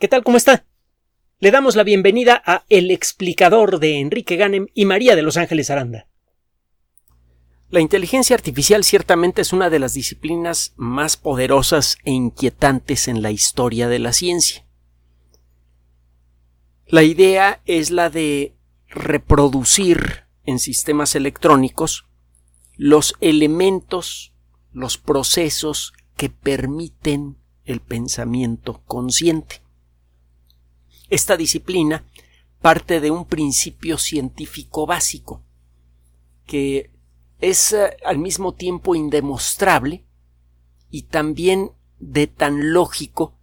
¿Qué tal? ¿Cómo está? Le damos la bienvenida a El explicador de Enrique Ganem y María de Los Ángeles Aranda. La inteligencia artificial ciertamente es una de las disciplinas más poderosas e inquietantes en la historia de la ciencia. La idea es la de reproducir en sistemas electrónicos los elementos, los procesos que permiten el pensamiento consciente. Esta disciplina parte de un principio científico básico que es eh, al mismo tiempo indemostrable y también de tan lógico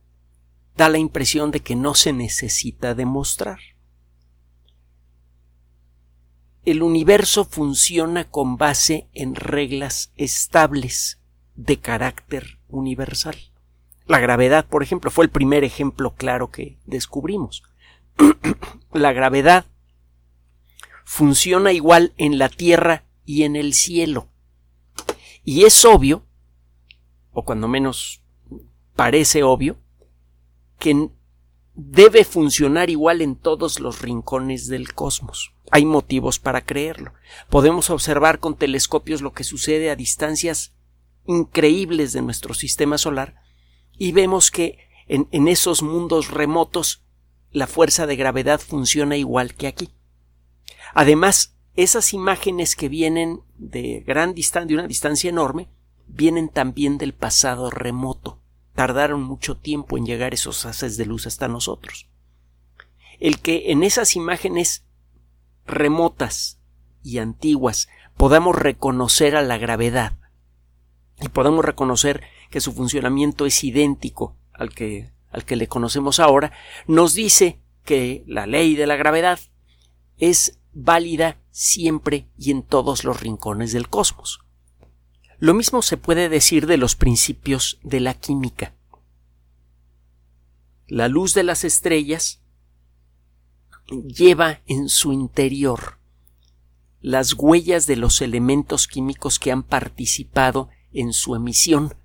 da la impresión de que no se necesita demostrar. El universo funciona con base en reglas estables de carácter universal. La gravedad, por ejemplo, fue el primer ejemplo claro que descubrimos. la gravedad funciona igual en la Tierra y en el cielo. Y es obvio, o cuando menos parece obvio, que debe funcionar igual en todos los rincones del cosmos. Hay motivos para creerlo. Podemos observar con telescopios lo que sucede a distancias increíbles de nuestro sistema solar y vemos que en, en esos mundos remotos la fuerza de gravedad funciona igual que aquí. Además, esas imágenes que vienen de gran distancia, de una distancia enorme, vienen también del pasado remoto. Tardaron mucho tiempo en llegar esos haces de luz hasta nosotros. El que en esas imágenes remotas y antiguas podamos reconocer a la gravedad y podamos reconocer que su funcionamiento es idéntico al que, al que le conocemos ahora, nos dice que la ley de la gravedad es válida siempre y en todos los rincones del cosmos. Lo mismo se puede decir de los principios de la química. La luz de las estrellas lleva en su interior las huellas de los elementos químicos que han participado en su emisión.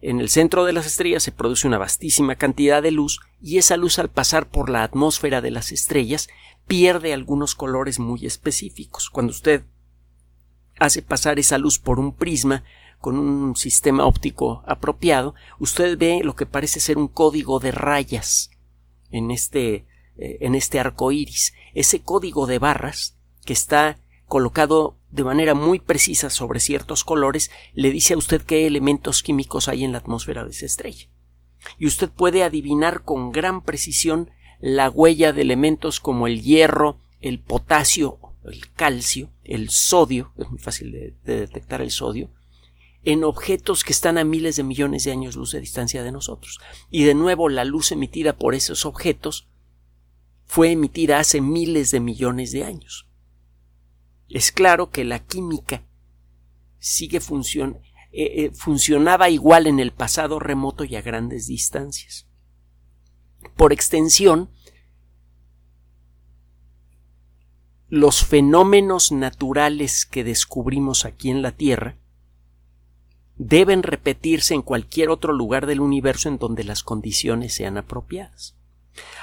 En el centro de las estrellas se produce una vastísima cantidad de luz y esa luz al pasar por la atmósfera de las estrellas pierde algunos colores muy específicos. Cuando usted hace pasar esa luz por un prisma con un sistema óptico apropiado, usted ve lo que parece ser un código de rayas en este, eh, en este arco iris. Ese código de barras que está colocado de manera muy precisa sobre ciertos colores le dice a usted qué elementos químicos hay en la atmósfera de esa estrella. Y usted puede adivinar con gran precisión la huella de elementos como el hierro, el potasio, el calcio, el sodio, es muy fácil de, detectar el sodio, en objetos que están a miles de millones de años luz de distancia de nosotros. Y de nuevo la luz emitida por esos objetos fue emitida hace miles de millones de años. Es claro que la química sigue función, eh, eh, funcionaba igual en el pasado remoto y a grandes distancias. Por extensión, los fenómenos naturales que descubrimos aquí en la Tierra deben repetirse en cualquier otro lugar del universo en donde las condiciones sean apropiadas.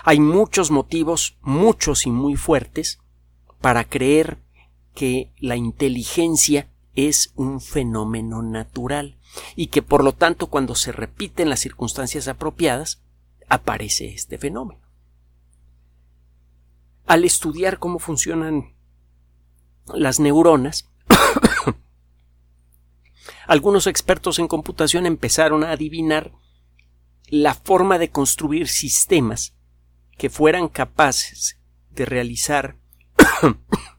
Hay muchos motivos, muchos y muy fuertes, para creer que la inteligencia es un fenómeno natural y que por lo tanto cuando se repiten las circunstancias apropiadas aparece este fenómeno. Al estudiar cómo funcionan las neuronas, algunos expertos en computación empezaron a adivinar la forma de construir sistemas que fueran capaces de realizar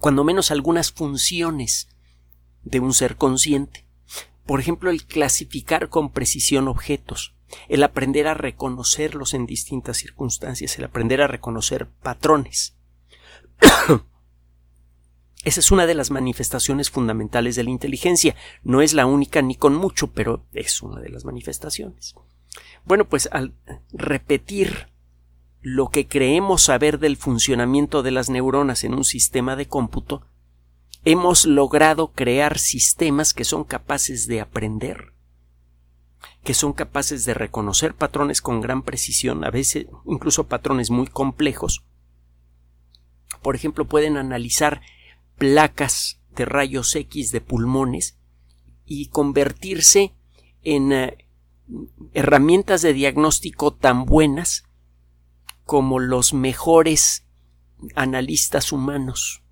cuando menos algunas funciones de un ser consciente. Por ejemplo, el clasificar con precisión objetos, el aprender a reconocerlos en distintas circunstancias, el aprender a reconocer patrones. Esa es una de las manifestaciones fundamentales de la inteligencia. No es la única ni con mucho, pero es una de las manifestaciones. Bueno, pues al repetir lo que creemos saber del funcionamiento de las neuronas en un sistema de cómputo, hemos logrado crear sistemas que son capaces de aprender que son capaces de reconocer patrones con gran precisión, a veces incluso patrones muy complejos. Por ejemplo, pueden analizar placas de rayos X de pulmones y convertirse en eh, herramientas de diagnóstico tan buenas como los mejores analistas humanos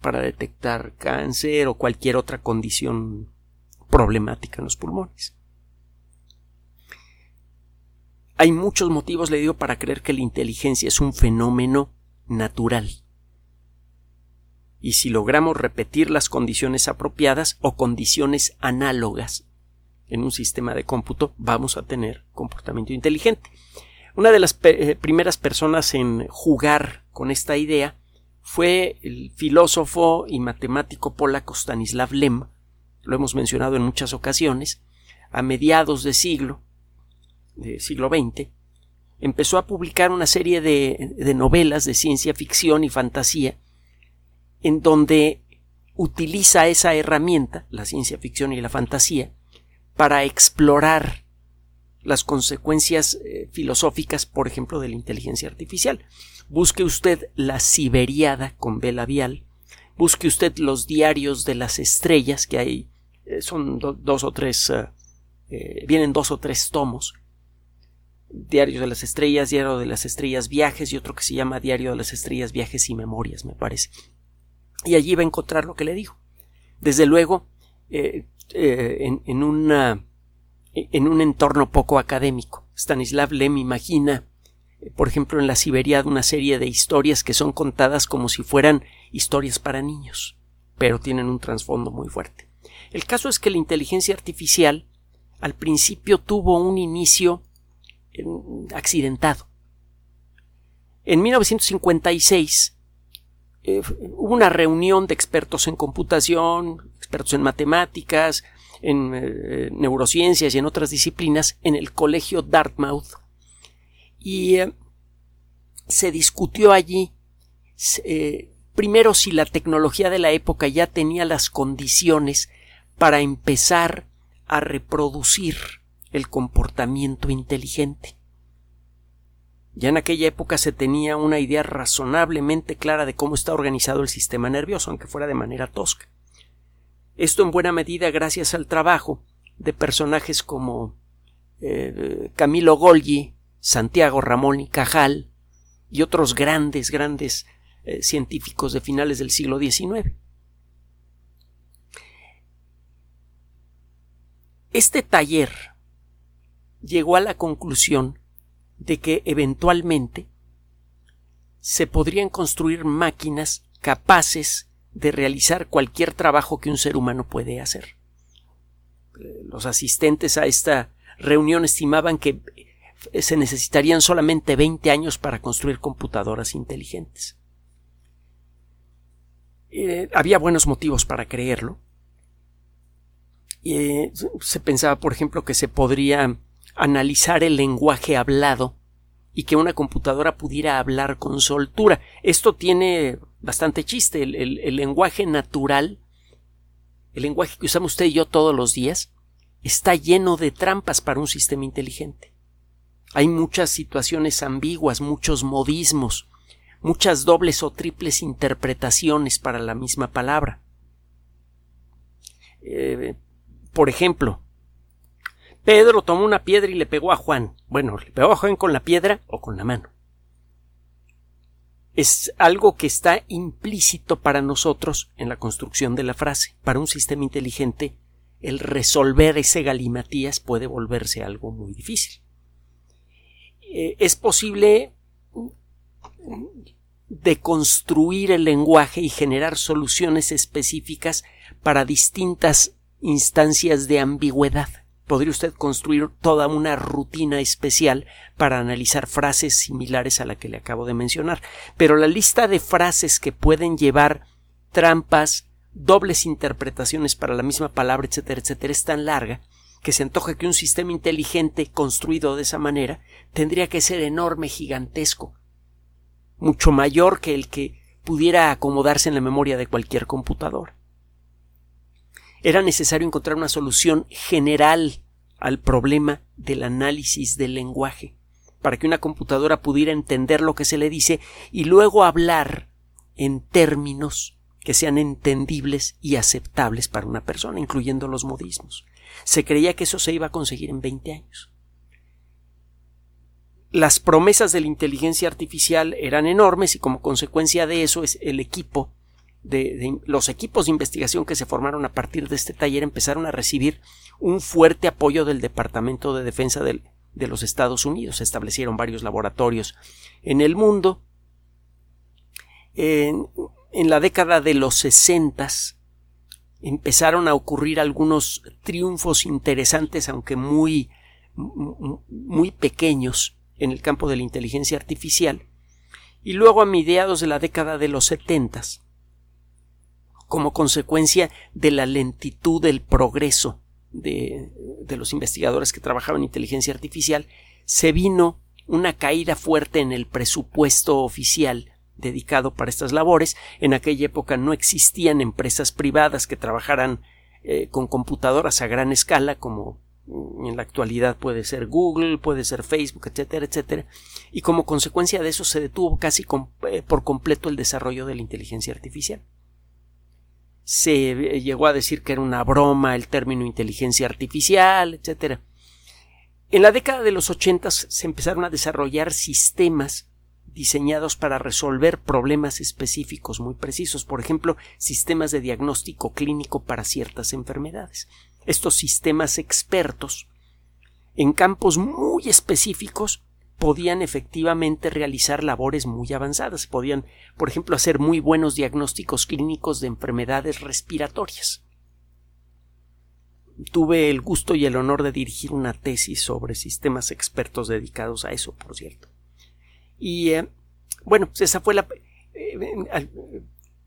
para detectar cáncer o cualquier otra condición problemática en los pulmones. Hay muchos motivos, le digo, para creer que la inteligencia es un fenómeno natural. Y si logramos repetir las condiciones apropiadas o condiciones análogas en un sistema de cómputo, vamos a tener comportamiento inteligente. Una de las eh, primeras personas en jugar con esta idea fue el filósofo y matemático polaco Stanislav Lem, lo hemos mencionado en muchas ocasiones, a mediados de siglo, de siglo XX, empezó a publicar una serie de, de novelas de ciencia ficción y fantasía en donde utiliza esa herramienta, la ciencia ficción y la fantasía, para explorar las consecuencias eh, filosóficas, por ejemplo, de la inteligencia artificial. Busque usted la Siberiada con B labial. Busque usted los diarios de las estrellas, que hay, eh, son dos o tres, eh, vienen dos o tres tomos. Diario de las estrellas, Diario de las estrellas viajes y otro que se llama Diario de las estrellas viajes y memorias, me parece. Y allí va a encontrar lo que le digo. Desde luego, en, en, una, en un entorno poco académico. Stanislav Lem imagina por ejemplo, en la Siberia una serie de historias que son contadas como si fueran historias para niños, pero tienen un trasfondo muy fuerte. El caso es que la inteligencia artificial al principio tuvo un inicio accidentado. En 1956 eh, hubo una reunión de expertos en computación, expertos en matemáticas, en eh, neurociencias y en otras disciplinas en el colegio Dartmouth y eh, se discutió allí eh, primero si la tecnología de la época ya tenía las condiciones para empezar a reproducir el comportamiento inteligente. Ya en aquella época se tenía una idea razonablemente clara de cómo está organizado el sistema nervioso, aunque fuera de manera tosca. Esto en buena medida gracias al trabajo de personajes como eh, Camilo Golgi, Santiago Ramón y Cajal y otros grandes, grandes eh, científicos de finales del siglo XIX. Este taller llegó a la conclusión de que eventualmente se podrían construir máquinas capaces de realizar cualquier trabajo que un ser humano puede hacer. Los asistentes a esta reunión estimaban que se necesitarían solamente 20 años para construir computadoras inteligentes. Eh, había buenos motivos para creerlo. Eh, se pensaba, por ejemplo, que se podría analizar el lenguaje hablado y que una computadora pudiera hablar con soltura. Esto tiene bastante chiste. el lenguaje natural, el lenguaje que usamos usted y yo todos los días, está lleno de trampas para un sistema inteligente. Hay muchas situaciones ambiguas, muchos modismos, muchas dobles o triples interpretaciones para la misma palabra. Eh, por ejemplo, Pedro tomó una piedra y le pegó a Juan. Bueno, le pegó a Juan con la piedra o con la mano. Es algo que está implícito para nosotros en la construcción de la frase. Para un sistema inteligente, el resolver ese galimatías puede volverse algo muy difícil. Eh, es posible deconstruir el lenguaje y generar soluciones específicas para distintas instancias de ambigüedad. Podría usted construir toda una rutina especial para analizar frases similares a la que le acabo de mencionar. Pero la lista de frases que pueden llevar trampas, dobles interpretaciones para la misma palabra, etcétera, etcétera, es tan larga que se antoja que un sistema inteligente construido de esa manera tendría que ser enorme, gigantesco, mucho mayor que el que pudiera acomodarse en la memoria de cualquier computador. Era necesario encontrar una solución general al problema del análisis del lenguaje, para que una computadora pudiera entender lo que se le dice y luego hablar en términos que sean entendibles y aceptables para una persona, incluyendo los modismos. Se creía que eso se iba a conseguir en 20 años. Las promesas de la inteligencia artificial eran enormes y como consecuencia de eso es el equipo los equipos de investigación que se formaron a partir de este taller empezaron a recibir un fuerte apoyo del Departamento de Defensa de los Estados Unidos. Se establecieron varios laboratorios en el mundo. En, la década de los sesentas empezaron a ocurrir algunos triunfos interesantes, aunque muy, muy pequeños, en el campo de la inteligencia artificial. Y luego, a mediados de la década de los setentas, como consecuencia de la lentitud del progreso de, los investigadores que trabajaban en inteligencia artificial, se vino una caída fuerte en el presupuesto oficial dedicado para estas labores. En aquella época no existían empresas privadas que trabajaran eh, con computadoras a gran escala como en la actualidad puede ser Google, puede ser Facebook, etcétera, etcétera. Y como consecuencia de eso se detuvo casi eh, por completo el desarrollo de la inteligencia artificial. Se eh, llegó a decir que era una broma el término inteligencia artificial, etcétera. En la década de los ochentas se empezaron a desarrollar sistemas diseñados para resolver problemas específicos muy precisos, por ejemplo, sistemas de diagnóstico clínico para ciertas enfermedades. Estos sistemas expertos en campos muy específicos podían efectivamente realizar labores muy avanzadas, podían, por ejemplo, hacer muy buenos diagnósticos clínicos de enfermedades respiratorias. Tuve el gusto y el honor de dirigir una tesis sobre sistemas expertos dedicados a eso, por cierto. Y eh, bueno, pues esa fue la, eh,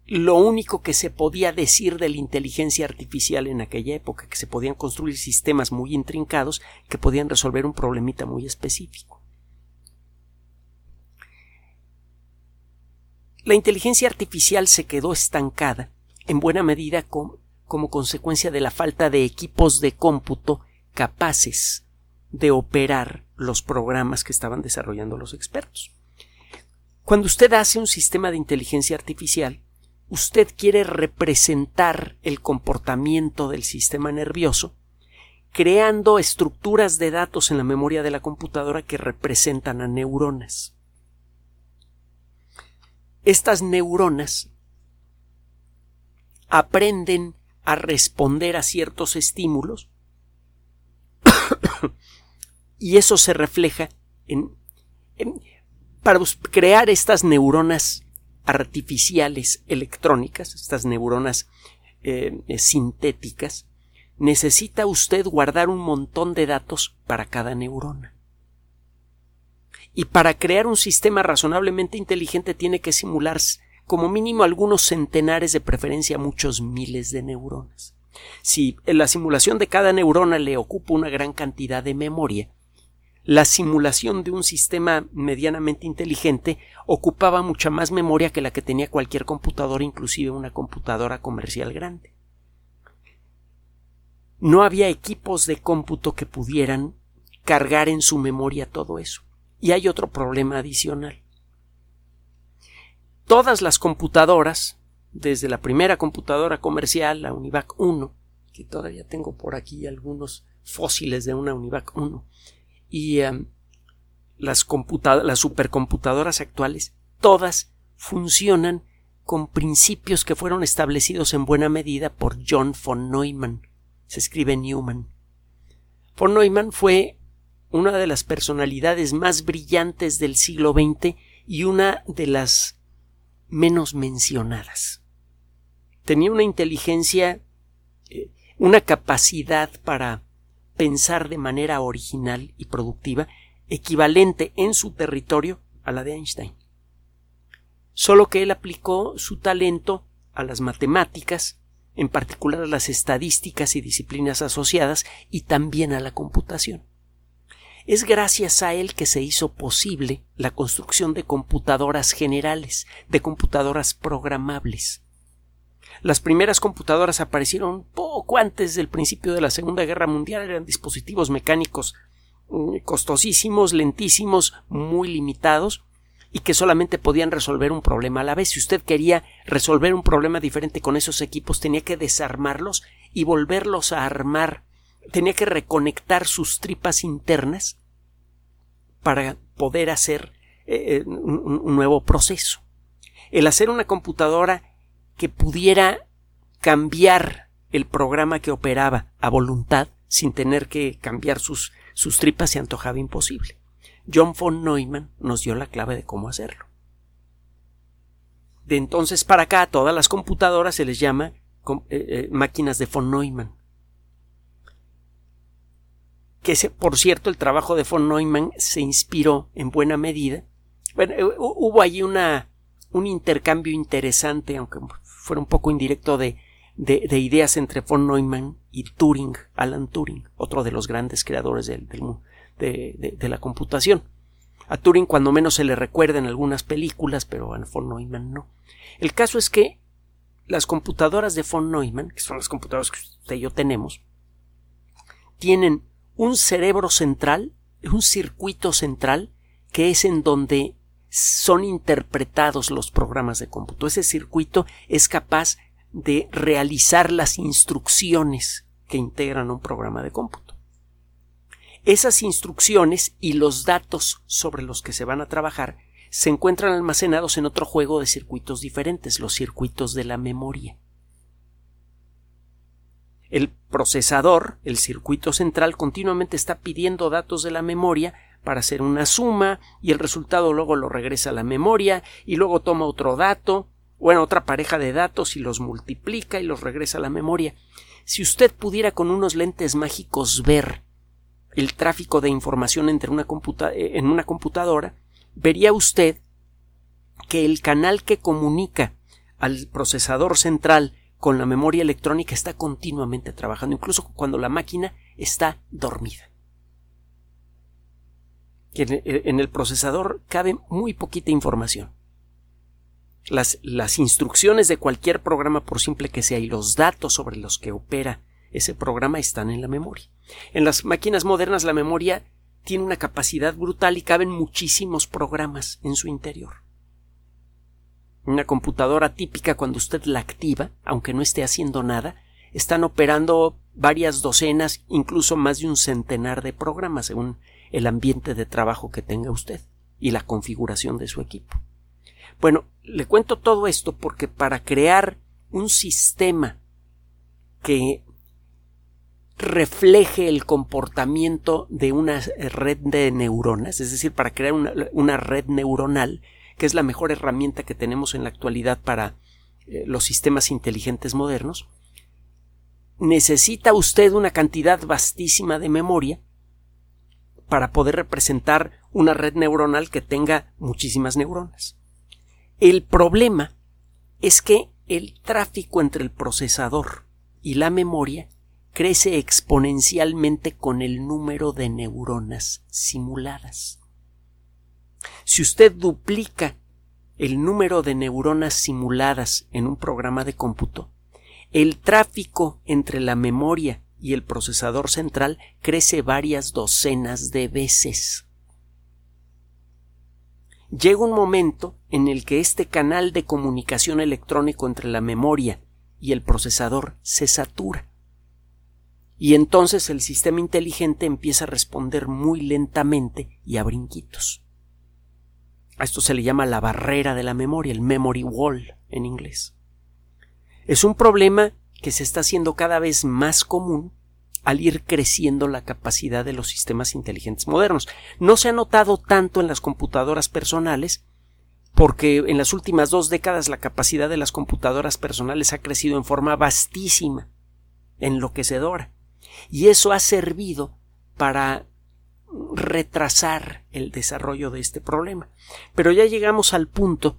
lo único que se podía decir de la inteligencia artificial en aquella época, que se podían construir sistemas muy intrincados que podían resolver un problemita muy específico. La inteligencia artificial se quedó estancada en buena medida como consecuencia de la falta de equipos de cómputo capaces de operar los programas que estaban desarrollando los expertos. Cuando usted hace un sistema de inteligencia artificial, usted quiere representar el comportamiento del sistema nervioso, creando estructuras de datos en la memoria de la computadora que representan a neuronas. Estas neuronas aprenden a responder a ciertos estímulos y eso se refleja en, para crear estas neuronas artificiales electrónicas, estas neuronas eh, sintéticas, necesita usted guardar un montón de datos para cada neurona. Y para crear un sistema razonablemente inteligente tiene que simular como mínimo algunos centenares de preferencia muchos miles de neuronas. Si en la simulación de cada neurona le ocupa una gran cantidad de memoria, la simulación de un sistema medianamente inteligente ocupaba mucha más memoria que la que tenía cualquier computadora, inclusive una computadora comercial grande. No había equipos de cómputo que pudieran cargar en su memoria todo eso. Y hay otro problema adicional. Todas las computadoras, desde la primera computadora comercial, la Univac 1, que todavía tengo por aquí algunos fósiles de una Univac 1, y em, las, las supercomputadoras actuales, todas funcionan con principios que fueron establecidos en buena medida por John von Neumann. Se escribe Newman. Von Neumann fue una de las personalidades más brillantes del siglo XX y una de las menos mencionadas. Tenía una inteligencia, eh, una capacidad para pensar de manera original y productiva equivalente en su territorio a la de Einstein. Solo que él aplicó su talento a las matemáticas, en particular a las estadísticas y disciplinas asociadas, y también a la computación. Es gracias a él que se hizo posible la construcción de computadoras generales, de computadoras programables. Las primeras computadoras aparecieron poco antes del principio de la Segunda Guerra Mundial, eran dispositivos mecánicos mm, costosísimos, lentísimos, muy limitados y que solamente podían resolver un problema a la vez. Si usted quería resolver un problema diferente con esos equipos, tenía que desarmarlos y volverlos a armar. Tenía que reconectar sus tripas internas para poder hacer eh, eh, un nuevo proceso. El hacer una computadora que pudiera cambiar el programa que operaba a voluntad sin tener que cambiar sus, sus tripas se antojaba imposible. John von Neumann nos dio la clave de cómo hacerlo. De entonces para acá a todas las computadoras se les llama eh, máquinas de von Neumann. Que por cierto el trabajo de von Neumann se inspiró en buena medida. Bueno, eh, hubo allí una, un intercambio interesante, aunque fuera un poco indirecto, de, de, ideas entre von Neumann y Turing, Alan Turing, otro de los grandes creadores del, del, de, la computación. A Turing cuando menos se le recuerda en algunas películas, pero a von Neumann no. El caso es que las computadoras de von Neumann, que son las computadoras que usted y yo tenemos, tienen un cerebro central, un circuito central, que es en donde son interpretados los programas de cómputo. Ese circuito es capaz de realizar las instrucciones que integran un programa de cómputo. Esas instrucciones y los datos sobre los que se van a trabajar se encuentran almacenados en otro juego de circuitos diferentes, los circuitos de la memoria. El procesador, el circuito central, continuamente está pidiendo datos de la memoria para hacer una suma y el resultado luego lo regresa a la memoria y luego toma otro dato, bueno, otra pareja de datos y los multiplica y los regresa a la memoria. Si usted pudiera con unos lentes mágicos ver el tráfico de información entre una eh, en una computadora, vería usted que el canal que comunica al procesador central con la memoria electrónica está continuamente trabajando, incluso cuando la máquina está dormida. En el procesador cabe muy poquita información. Las, las, instrucciones de cualquier programa, por simple que sea, y los datos sobre los que opera ese programa están en la memoria. En las máquinas modernas la memoria tiene una capacidad brutal y caben muchísimos programas en su interior. Una computadora típica cuando usted la activa, aunque no esté haciendo nada, están operando varias docenas, incluso más de un centenar de programas según el ambiente de trabajo que tenga usted y la configuración de su equipo. Bueno, le cuento todo esto porque para crear un sistema que refleje el comportamiento de una red de neuronas, es decir, para crear una, red neuronal, que es la mejor herramienta que tenemos en la actualidad para eh, los sistemas inteligentes modernos, necesita usted una cantidad vastísima de memoria para poder representar una red neuronal que tenga muchísimas neuronas. El problema es que el tráfico entre el procesador y la memoria crece exponencialmente con el número de neuronas simuladas. Si usted duplica el número de neuronas simuladas en un programa de cómputo, el tráfico entre la memoria y el procesador central crece varias docenas de veces. Llega un momento en el que este canal de comunicación electrónico entre la memoria y el procesador se satura y entonces el sistema inteligente empieza a responder muy lentamente y a brinquitos. A esto se le llama la barrera de la memoria, el memory wall en inglés. Es un problema que se está haciendo cada vez más común al ir creciendo la capacidad de los sistemas inteligentes modernos. No se ha notado tanto en las computadoras personales, porque en las últimas dos décadas la capacidad de las computadoras personales ha crecido en forma vastísima, enloquecedora y eso ha servido para retrasar el desarrollo de este problema. Pero ya llegamos al punto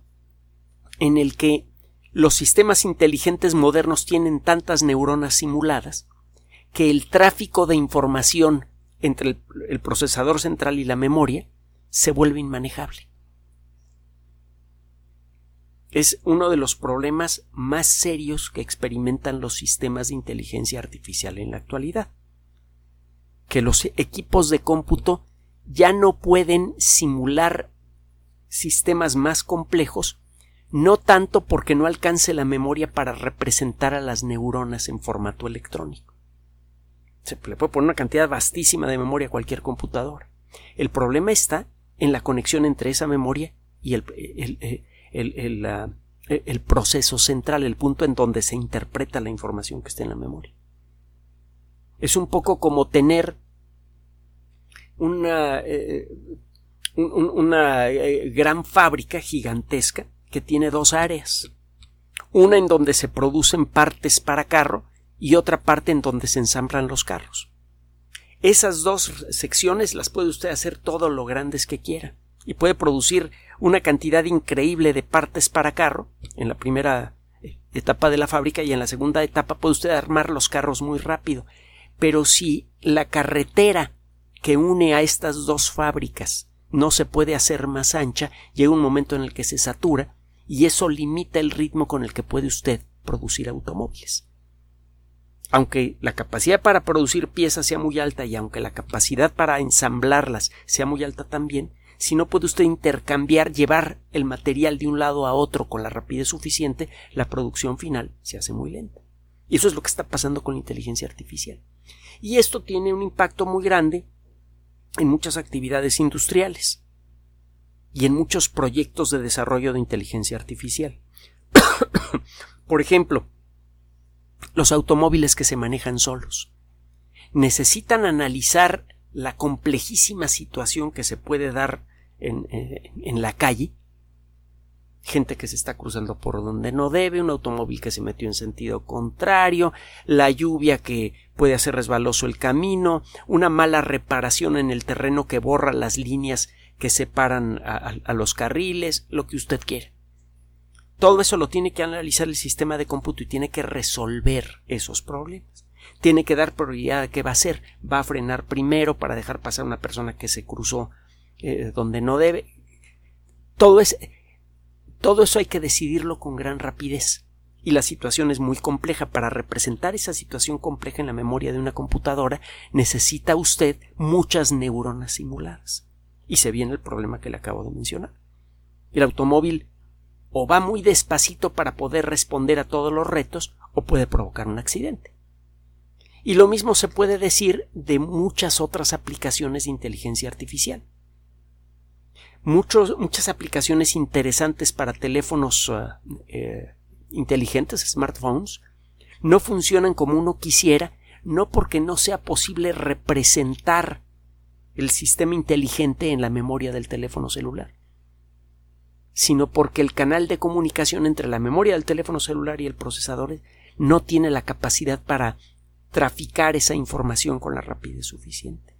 en el que los sistemas inteligentes modernos tienen tantas neuronas simuladas que el tráfico de información entre el, procesador central y la memoria se vuelve inmanejable. es uno de los problemas más serios que experimentan los sistemas de inteligencia artificial en la actualidad. Que los equipos de cómputo ya no pueden simular sistemas más complejos, no tanto porque no alcance la memoria para representar a las neuronas en formato electrónico. Se le puede poner una cantidad vastísima de memoria a cualquier computadora. El problema está en la conexión entre esa memoria y el, el, el, proceso central, el punto en donde se interpreta la información que está en la memoria. Es un poco como tener una, eh, una eh, gran fábrica gigantesca que tiene dos áreas. Una en donde se producen partes para carro y otra parte en donde se ensamblan los carros. Esas dos secciones las puede usted hacer todo lo grandes que quiera y puede producir una cantidad increíble de partes para carro en la primera eh, etapa de la fábrica y en la segunda etapa puede usted armar los carros muy rápido. Pero si la carretera que une a estas dos fábricas no se puede hacer más ancha, llega un momento en el que se satura y eso limita el ritmo con el que puede usted producir automóviles. Aunque la capacidad para producir piezas sea muy alta y aunque la capacidad para ensamblarlas sea muy alta también, si no puede usted intercambiar, llevar el material de un lado a otro con la rapidez suficiente, la producción final se hace muy lenta. Y eso es lo que está pasando con la inteligencia artificial. Y esto tiene un impacto muy grande en muchas actividades industriales y en muchos proyectos de desarrollo de inteligencia artificial. Por ejemplo, los automóviles que se manejan solos. Necesitan analizar la complejísima situación que se puede dar eh, en, la calle, gente que se está cruzando por donde no debe, un automóvil que se metió en sentido contrario, la lluvia que puede hacer resbaloso el camino, una mala reparación en el terreno que borra las líneas que separan a, los carriles, lo que usted quiere. Todo eso lo tiene que analizar el sistema de cómputo y tiene que resolver esos problemas. Tiene que dar prioridad a qué va a hacer. Va a frenar primero para dejar pasar a una persona que se cruzó eh, donde no debe. Todo, es, todo eso hay que decidirlo con gran rapidez. Y la situación es muy compleja. Para representar esa situación compleja en la memoria de una computadora necesita usted muchas neuronas simuladas. Y se viene el problema que le acabo de mencionar. El automóvil o va muy despacito para poder responder a todos los retos o puede provocar un accidente. Y lo mismo se puede decir de muchas otras aplicaciones de inteligencia artificial muchas aplicaciones interesantes para teléfonos uh, eh, inteligentes, smartphones, no funcionan como uno quisiera, no porque no sea posible representar el sistema inteligente en la memoria del teléfono celular, sino porque el canal de comunicación entre la memoria del teléfono celular y el procesador no tiene la capacidad para traficar esa información con la rapidez suficiente.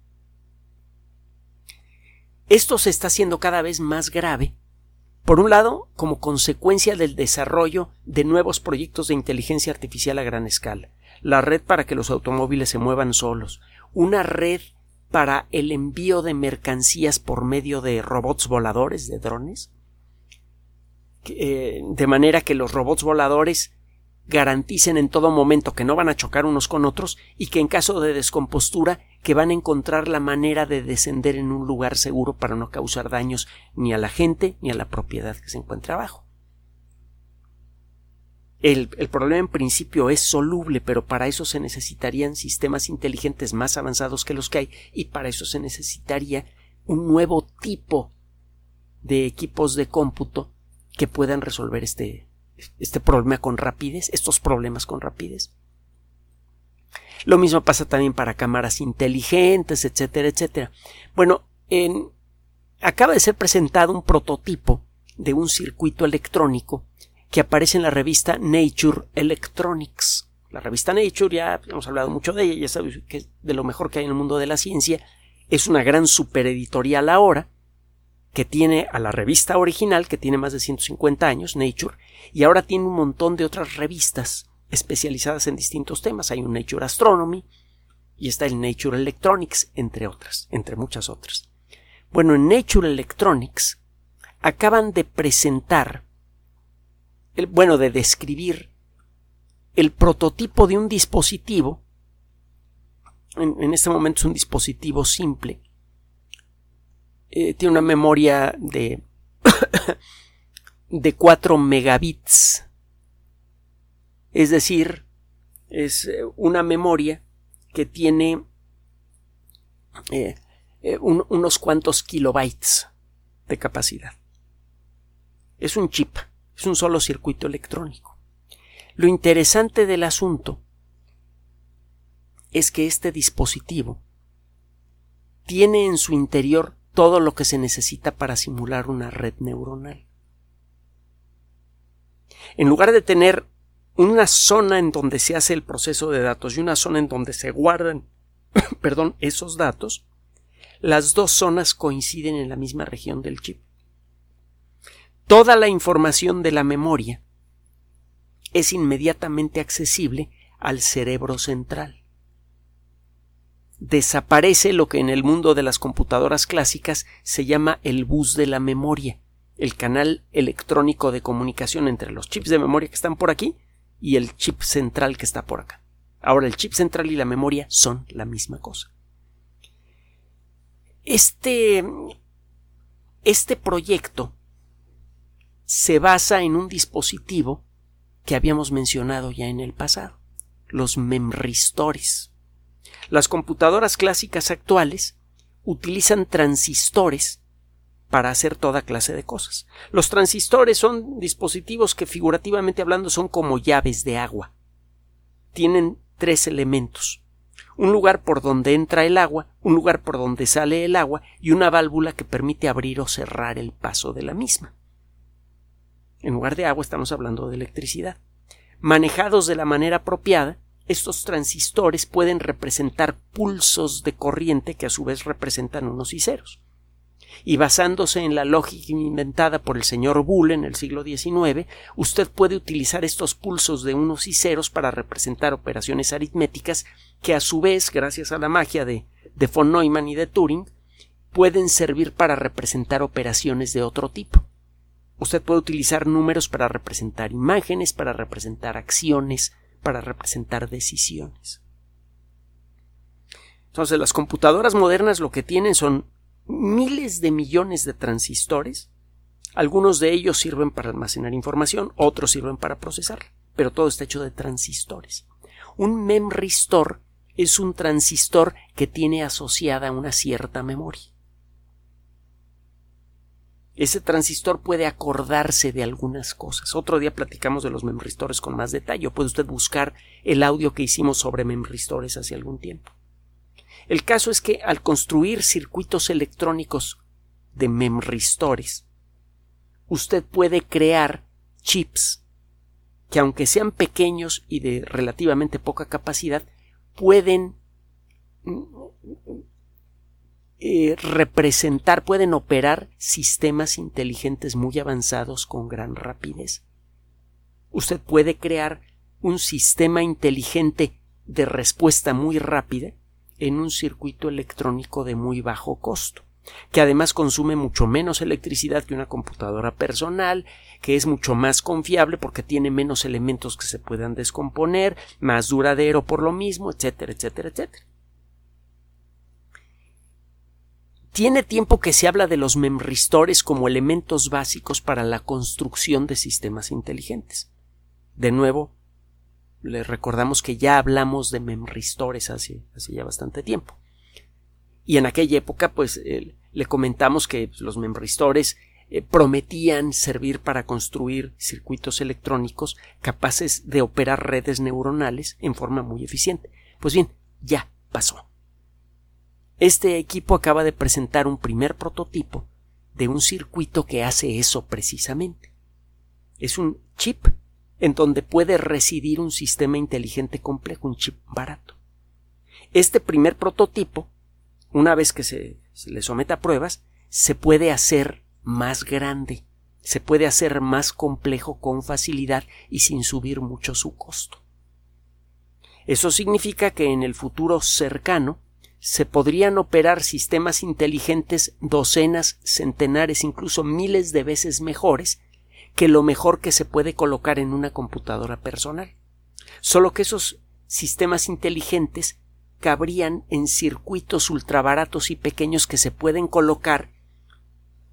Esto se está haciendo cada vez más grave, por un lado, como consecuencia del desarrollo de nuevos proyectos de inteligencia artificial a gran escala, la red para que los automóviles se muevan solos, una red para el envío de mercancías por medio de robots voladores, de drones, eh, de manera que los robots voladores garanticen en todo momento que no van a chocar unos con otros y que en caso de descompostura que van a encontrar la manera de descender en un lugar seguro para no causar daños ni a la gente ni a la propiedad que se encuentra abajo. El, el, problema en principio es soluble, pero para eso se necesitarían sistemas inteligentes más avanzados que los que hay y para eso se necesitaría un nuevo tipo de equipos de cómputo que puedan resolver este, este problema con rapidez, estos problemas con rapidez. Lo mismo pasa también para cámaras inteligentes, etcétera, etcétera. Bueno, en, acaba de ser presentado un prototipo de un circuito electrónico que aparece en la revista Nature Electronics. La revista Nature, ya hemos hablado mucho de ella, ya sabéis que es de lo mejor que hay en el mundo de la ciencia. Es una gran supereditorial ahora, que tiene a la revista original, que tiene más de 150 años, Nature, y ahora tiene un montón de otras revistas especializadas en distintos temas. Hay un Nature Astronomy y está el Nature Electronics, entre otras, entre muchas otras. Bueno, en Nature Electronics acaban de presentar bueno, de describir el prototipo de un dispositivo. En, este momento es un dispositivo simple. Eh, tiene una memoria de, de 4 megabits. Es decir, es eh, una memoria que tiene eh, unos cuantos kilobytes de capacidad. Es un chip, es un solo circuito electrónico. Lo interesante del asunto es que este dispositivo tiene en su interior todo lo que se necesita para simular una red neuronal. En lugar de tener una zona en donde se hace el proceso de datos y una zona en donde se guardan perdón, esos datos, las dos zonas coinciden en la misma región del chip. Toda la información de la memoria es inmediatamente accesible al cerebro central. Desaparece lo que en el mundo de las computadoras clásicas se llama el bus de la memoria, el canal electrónico de comunicación entre los chips de memoria que están por aquí y el chip central que está por acá. Ahora el chip central y la memoria son la misma cosa. Este, este proyecto se basa en un dispositivo que habíamos mencionado ya en el pasado, los memristores. Las computadoras clásicas actuales utilizan transistores para hacer toda clase de cosas. Los transistores son dispositivos que figurativamente hablando son como llaves de agua. Tienen tres elementos. Un lugar por donde entra el agua, un lugar por donde sale el agua y una válvula que permite abrir o cerrar el paso de la misma. En lugar de agua estamos hablando de electricidad. Manejados de la manera apropiada, estos transistores pueden representar pulsos de corriente que a su vez representan unos y ceros. Y basándose en la lógica inventada por el señor Bull en el siglo XIX, usted puede utilizar estos pulsos de unos y ceros para representar operaciones aritméticas que a su vez, gracias a la magia de, de von Neumann y de Turing, pueden servir para representar operaciones de otro tipo. Usted puede utilizar números para representar imágenes, para representar acciones, para representar decisiones. Entonces, las computadoras modernas lo que tienen son miles de millones de transistores. Algunos de ellos sirven para almacenar información, otros sirven para procesar, pero todo está hecho de transistores. Un memristor es un transistor que tiene asociada una cierta memoria ese transistor puede acordarse de algunas cosas. Otro día platicamos de los memristores con más detalle. Puede usted buscar el audio que hicimos sobre memristores hace algún tiempo. El caso es que al construir circuitos electrónicos de memristores, usted puede crear chips que aunque sean pequeños y de relativamente poca capacidad, pueden eh, representar, pueden operar sistemas inteligentes muy avanzados con gran rapidez. Usted puede crear un sistema inteligente de respuesta muy rápida en un circuito electrónico de muy bajo costo, que además consume mucho menos electricidad que una computadora personal, que es mucho más confiable porque tiene menos elementos que se puedan descomponer, más duradero por lo mismo, etcétera, etcétera, etcétera. Tiene tiempo que se habla de los memristores como elementos básicos para la construcción de sistemas inteligentes. De nuevo, le recordamos que ya hablamos de memristores hace, hace ya bastante tiempo. Y en aquella época, pues, le comentamos que los memristores eh, prometían servir para construir circuitos electrónicos capaces de operar redes neuronales en forma muy eficiente. Pues bien, ya pasó. Este equipo acaba de presentar un primer prototipo de un circuito que hace eso precisamente. Es un chip en donde puede residir un sistema inteligente complejo, un chip barato. Este primer prototipo, una vez que se, le someta a pruebas, se puede hacer más grande, se puede hacer más complejo con facilidad y sin subir mucho su costo. Eso significa que en el futuro cercano se podrían operar sistemas inteligentes docenas, centenares, incluso miles de veces mejores que lo mejor que se puede colocar en una computadora personal. Solo que esos sistemas inteligentes cabrían en circuitos ultrabaratos y pequeños que se pueden colocar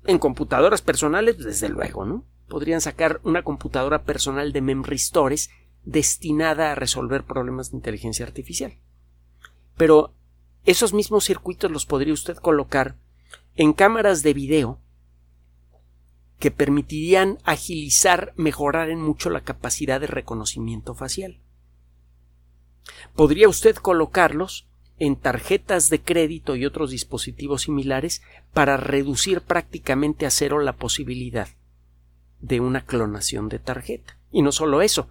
en computadoras personales, desde luego, ¿no? Podrían sacar una computadora personal de memory stores destinada a resolver problemas de inteligencia artificial. Pero esos mismos circuitos los podría usted colocar en cámaras de video que permitirían agilizar, mejorar en mucho la capacidad de reconocimiento facial. Podría usted colocarlos en tarjetas de crédito y otros dispositivos similares para reducir prácticamente a cero la posibilidad de una clonación de tarjeta. Y no solo eso,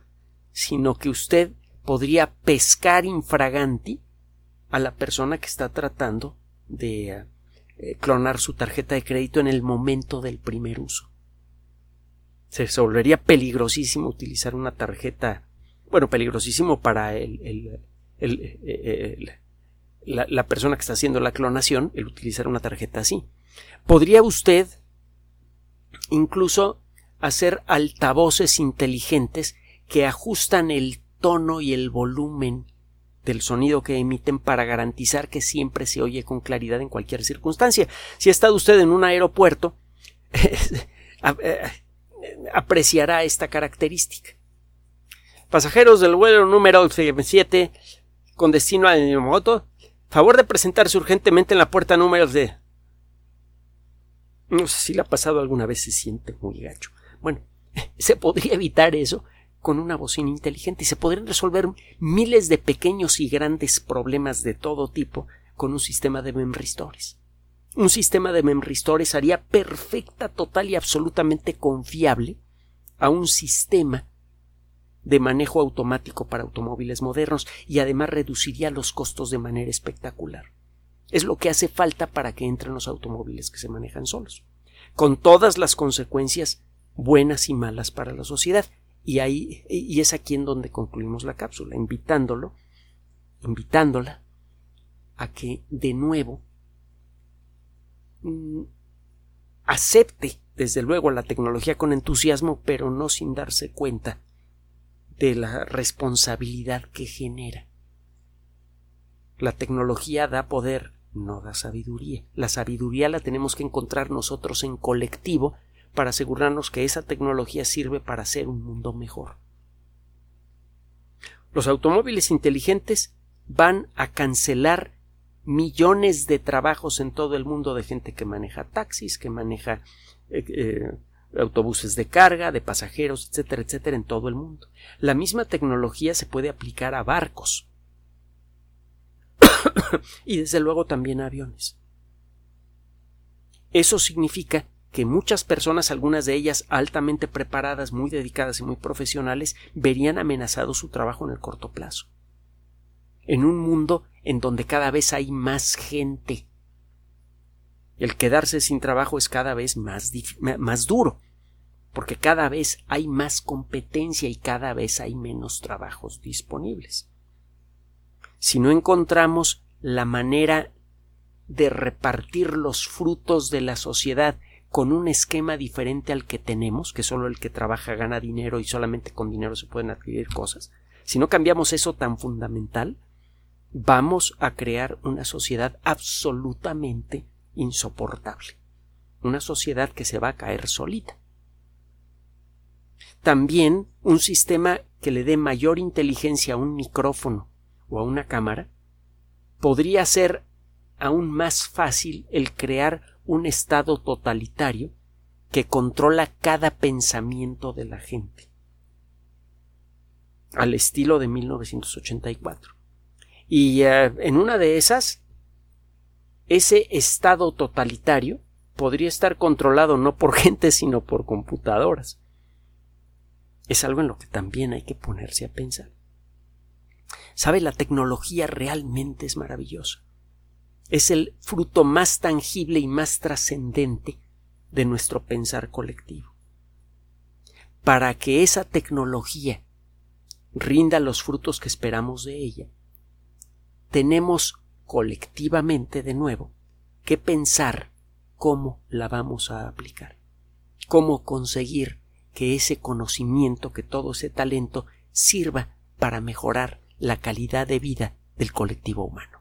sino que usted podría pescar infraganti a la persona que está tratando de eh, clonar su tarjeta de crédito en el momento del primer uso. Se volvería peligrosísimo utilizar una tarjeta, bueno, peligrosísimo para el, la, la persona que está haciendo la clonación, el utilizar una tarjeta así. Podría usted incluso hacer altavoces inteligentes que ajustan el tono y el volumen del sonido que emiten para garantizar que siempre se oye con claridad en cualquier circunstancia. Si ha estado usted en un aeropuerto, eh, apreciará esta característica. Pasajeros del vuelo número 7 con destino a Yamamoto, favor de presentarse urgentemente en la puerta número de. No sé si le ha pasado alguna vez, se siente muy gacho. Bueno, se podría evitar eso con una bocina inteligente y se podrían resolver miles de pequeños y grandes problemas de todo tipo con un sistema de memristores. Un sistema de memristores haría perfecta, total y absolutamente confiable a un sistema de manejo automático para automóviles modernos y además reduciría los costos de manera espectacular. Es lo que hace falta para que entren los automóviles que se manejan solos, con todas las consecuencias buenas y malas para la sociedad, y ahí, y es aquí en donde concluimos la cápsula, invitándolo, invitándola a que de nuevo acepte desde luego la tecnología con entusiasmo, pero no sin darse cuenta de la responsabilidad que genera. La tecnología da poder, no da sabiduría. La sabiduría la tenemos que encontrar nosotros en colectivo para asegurarnos que esa tecnología sirve para hacer un mundo mejor. Los automóviles inteligentes van a cancelar millones de trabajos en todo el mundo de gente que maneja taxis, que maneja eh, eh, autobuses de carga, de pasajeros, etcétera, etcétera, en todo el mundo. La misma tecnología se puede aplicar a barcos y desde luego también a aviones. Eso significa que muchas personas, algunas de ellas altamente preparadas, muy dedicadas y muy profesionales, verían amenazado su trabajo en el corto plazo. En un mundo en donde cada vez hay más gente. El quedarse sin trabajo es cada vez más, duro, porque cada vez hay más competencia y cada vez hay menos trabajos disponibles. Si no encontramos la manera de repartir los frutos de la sociedad con un esquema diferente al que tenemos, que solo el que trabaja gana dinero y solamente con dinero se pueden adquirir cosas, si no cambiamos eso tan fundamental, vamos a crear una sociedad absolutamente insoportable, una sociedad que se va a caer solita. También un sistema que le dé mayor inteligencia a un micrófono o a una cámara podría ser aún más fácil el crear un Estado totalitario que controla cada pensamiento de la gente, al estilo de 1984. Y eh, en una de esas, ese Estado totalitario podría estar controlado no por gente, sino por computadoras. Es algo en lo que también hay que ponerse a pensar. ¿Sabe? La tecnología realmente es maravillosa es el fruto más tangible y más trascendente de nuestro pensar colectivo. Para que esa tecnología rinda los frutos que esperamos de ella, tenemos colectivamente de nuevo que pensar cómo la vamos a aplicar, cómo conseguir que ese conocimiento, que todo ese talento sirva para mejorar la calidad de vida del colectivo humano.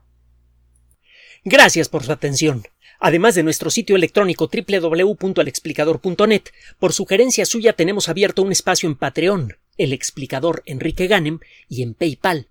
Gracias por su atención. Además de nuestro sitio electrónico www.alexplicador.net, por sugerencia suya tenemos abierto un espacio en Patreon, el explicador Enrique Ganem, y en PayPal,